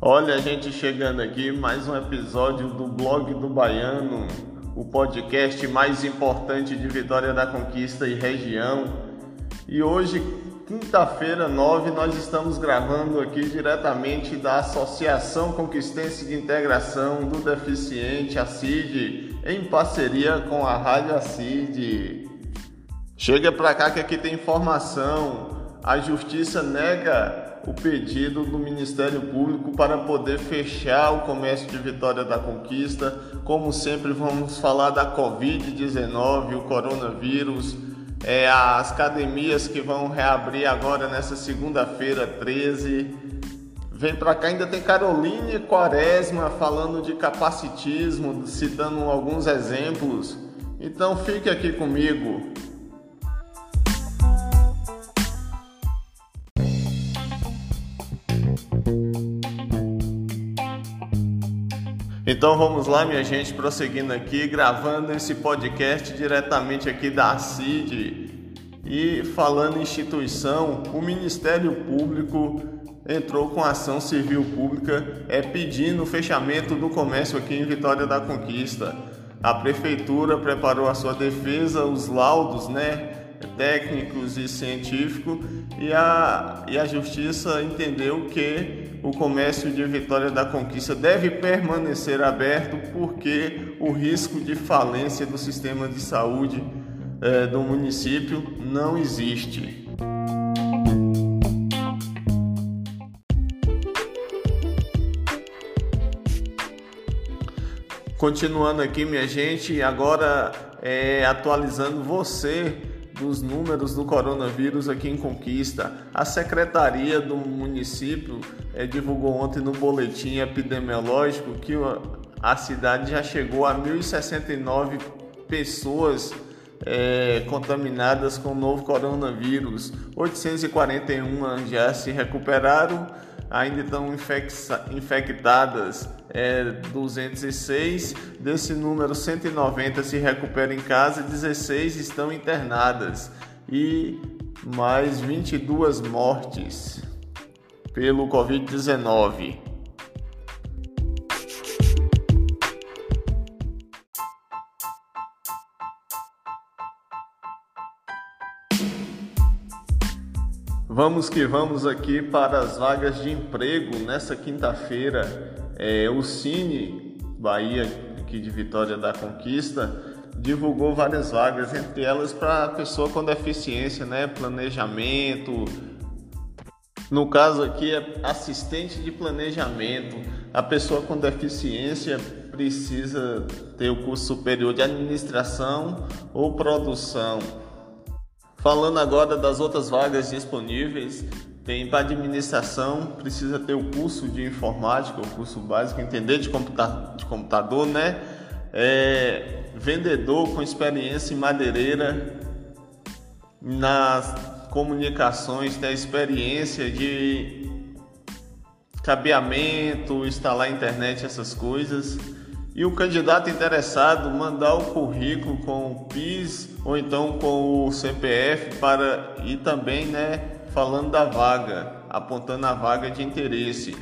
Olha a gente chegando aqui, mais um episódio do Blog do Baiano, o podcast mais importante de Vitória da Conquista e região. E hoje, quinta-feira 9, nós estamos gravando aqui diretamente da Associação Conquistense de Integração do Deficiente, a CID, em parceria com a Rádio CID. Chega pra cá que aqui tem informação. A justiça nega o pedido do Ministério Público para poder fechar o comércio de Vitória da Conquista. Como sempre, vamos falar da Covid-19, o coronavírus, é, as academias que vão reabrir agora nessa segunda-feira 13. Vem para cá, ainda tem Caroline Quaresma falando de capacitismo, citando alguns exemplos. Então fique aqui comigo. Então vamos lá, minha gente, prosseguindo aqui, gravando esse podcast diretamente aqui da CID e falando em instituição, o Ministério Público entrou com ação civil pública é pedindo o fechamento do comércio aqui em Vitória da Conquista. A prefeitura preparou a sua defesa, os laudos, né, técnicos e científicos, e a, e a justiça entendeu que o comércio de Vitória da Conquista deve permanecer aberto porque o risco de falência do sistema de saúde é, do município não existe. Continuando aqui, minha gente, agora é, atualizando você dos números do coronavírus aqui em Conquista. A Secretaria do município é, divulgou ontem no boletim epidemiológico que a cidade já chegou a 1.069 pessoas é, contaminadas com o novo coronavírus. 841 já se recuperaram, ainda estão infectadas é, 206. Desse número, 190 se recuperam em casa, 16 estão internadas e mais 22 mortes pelo Covid-19. Vamos que vamos aqui para as vagas de emprego nessa quinta-feira. É, o Cine Bahia, aqui de Vitória da Conquista, divulgou várias vagas, entre elas para pessoa com deficiência, né? Planejamento, no caso aqui é assistente de planejamento. A pessoa com deficiência precisa ter o curso superior de administração ou produção. Falando agora das outras vagas disponíveis, tem para administração, precisa ter o curso de informática, o curso básico, entender de, computa de computador, né? É, vendedor com experiência em madeireira, nas comunicações, ter experiência de cabeamento, instalar internet, essas coisas. E o candidato interessado mandar o currículo com o PIS ou então com o CPF para e também, né, falando da vaga, apontando a vaga de interesse,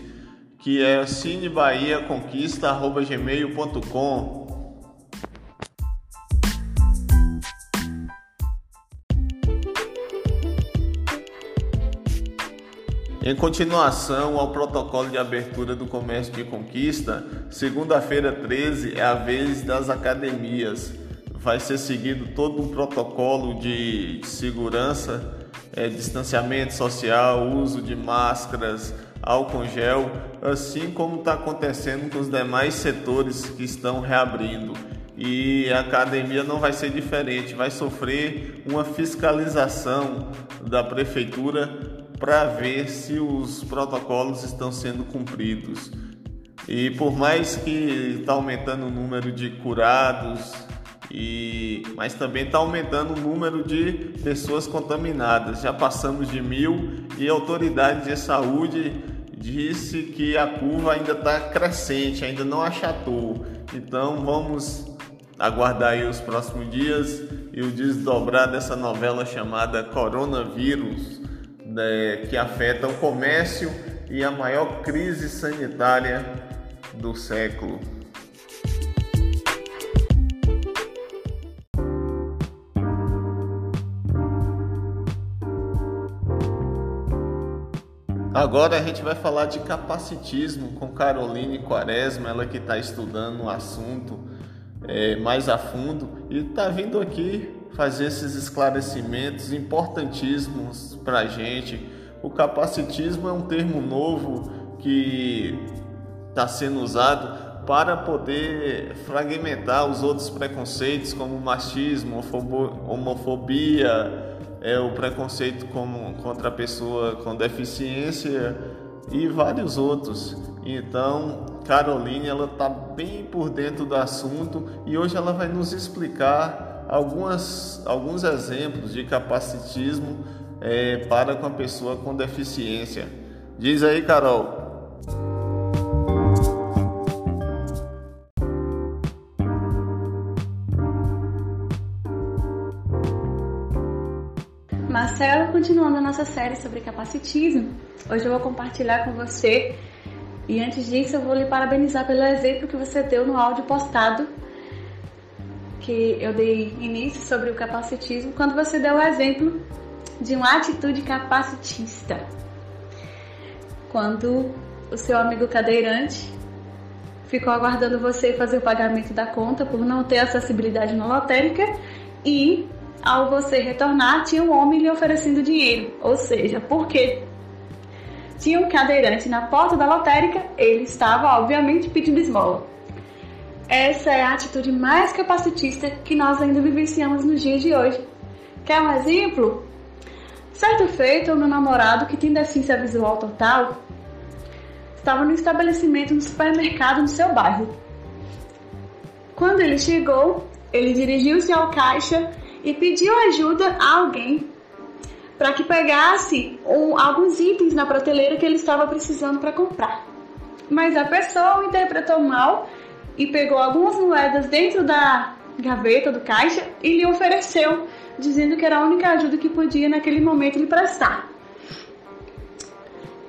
que é cinebahiaconquista@gmail.com. Em continuação ao protocolo de abertura do comércio de conquista, segunda-feira 13 é a vez das academias. Vai ser seguido todo um protocolo de segurança, é, distanciamento social, uso de máscaras, álcool gel, assim como está acontecendo com os demais setores que estão reabrindo. E a academia não vai ser diferente, vai sofrer uma fiscalização da prefeitura para ver se os protocolos estão sendo cumpridos. E por mais que está aumentando o número de curados, e, mas também está aumentando o número de pessoas contaminadas. Já passamos de mil e a autoridade de saúde disse que a curva ainda está crescente, ainda não achatou. Então vamos aguardar aí os próximos dias e o desdobrar dessa novela chamada Coronavírus né, que afeta o comércio e a maior crise sanitária do século. Agora a gente vai falar de capacitismo com Caroline Quaresma, ela que está estudando o assunto é, mais a fundo e está vindo aqui fazer esses esclarecimentos importantíssimos para a gente. O capacitismo é um termo novo que está sendo usado para poder fragmentar os outros preconceitos como machismo, homofobia, é o preconceito como, contra a pessoa com deficiência e vários outros. Então, Caroline, ela está bem por dentro do assunto e hoje ela vai nos explicar algumas, alguns exemplos de capacitismo é, para com a pessoa com deficiência. Diz aí, Carol. Marcelo, continuando a nossa série sobre capacitismo, hoje eu vou compartilhar com você e antes disso eu vou lhe parabenizar pelo exemplo que você deu no áudio postado que eu dei início sobre o capacitismo, quando você deu o exemplo de uma atitude capacitista. Quando o seu amigo cadeirante ficou aguardando você fazer o pagamento da conta por não ter acessibilidade na lotérica e ao você retornar, tinha um homem lhe oferecendo dinheiro. Ou seja, porque tinha um cadeirante na porta da lotérica, ele estava, obviamente, pedindo esmola. Essa é a atitude mais capacitista que nós ainda vivenciamos nos dias de hoje. Quer um exemplo? Certo feito, o meu namorado, que tem deficiência visual total, estava no estabelecimento no supermercado no seu bairro. Quando ele chegou, ele dirigiu-se ao caixa e pediu ajuda a alguém para que pegasse um, alguns itens na prateleira que ele estava precisando para comprar. Mas a pessoa interpretou mal e pegou algumas moedas dentro da gaveta do caixa e lhe ofereceu, dizendo que era a única ajuda que podia naquele momento lhe prestar.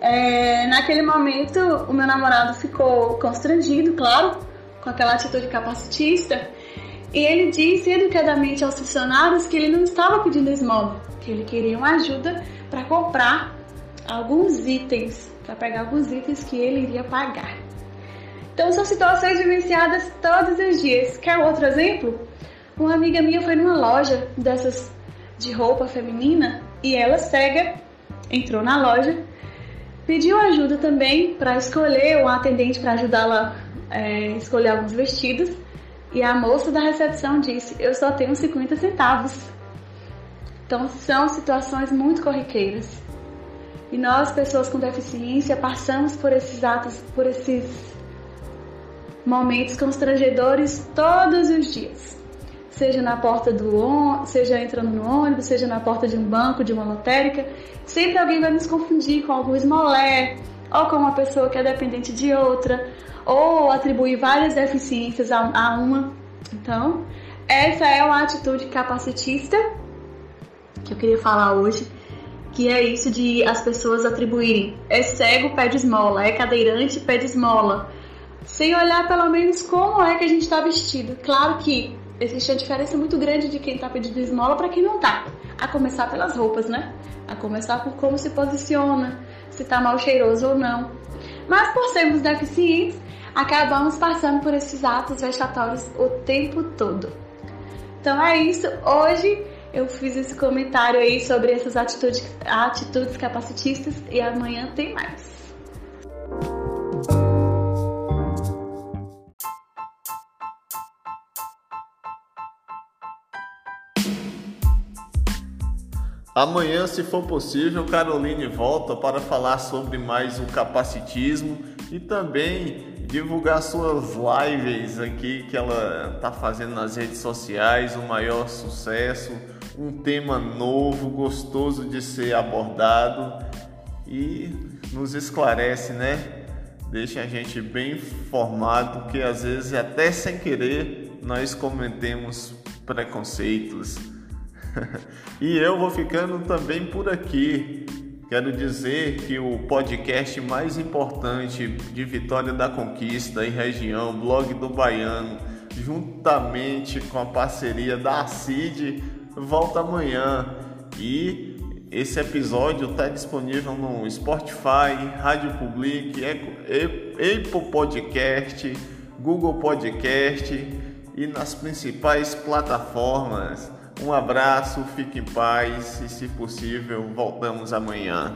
É, naquele momento, o meu namorado ficou constrangido, claro, com aquela atitude capacitista, e ele disse educadamente aos funcionários que ele não estava pedindo esmola, que ele queria uma ajuda para comprar alguns itens, para pegar alguns itens que ele iria pagar. Então são situações vivenciadas todos os dias. Quer outro exemplo? Uma amiga minha foi numa loja dessas de roupa feminina e ela cega entrou na loja, pediu ajuda também para escolher um atendente para ajudá-la a é, escolher alguns vestidos e a moça da recepção disse: Eu só tenho 50 centavos. Então são situações muito corriqueiras. E nós, pessoas com deficiência, passamos por esses atos, por esses momentos constrangedores todos os dias. Seja na porta do ônibus, seja entrando no ônibus, seja na porta de um banco, de uma lotérica, sempre alguém vai nos confundir com algum esmolé ou com uma pessoa que é dependente de outra, ou atribuir várias deficiências a, a uma. Então, essa é uma atitude capacitista que eu queria falar hoje, que é isso de as pessoas atribuírem é cego, pede esmola, é cadeirante, pede esmola, sem olhar pelo menos como é que a gente está vestido. Claro que existe uma diferença muito grande de quem está pedindo esmola para quem não está. A começar pelas roupas, né? A começar por como se posiciona, se está mal cheiroso ou não. Mas por sermos deficientes, acabamos passando por esses atos vexatórios o tempo todo. Então é isso. Hoje eu fiz esse comentário aí sobre essas atitudes, atitudes capacitistas e amanhã tem mais. Amanhã, se for possível, Caroline volta para falar sobre mais o capacitismo e também divulgar suas lives aqui que ela está fazendo nas redes sociais, o maior sucesso, um tema novo, gostoso de ser abordado e nos esclarece, né? Deixa a gente bem informado que às vezes até sem querer nós cometemos preconceitos. e eu vou ficando também por aqui. Quero dizer que o podcast mais importante de Vitória da Conquista e região, Blog do Baiano, juntamente com a parceria da CID, volta amanhã. E esse episódio está disponível no Spotify, Rádio Public, Apple Podcast, Google Podcast e nas principais plataformas. Um abraço, fique em paz e, se possível, voltamos amanhã.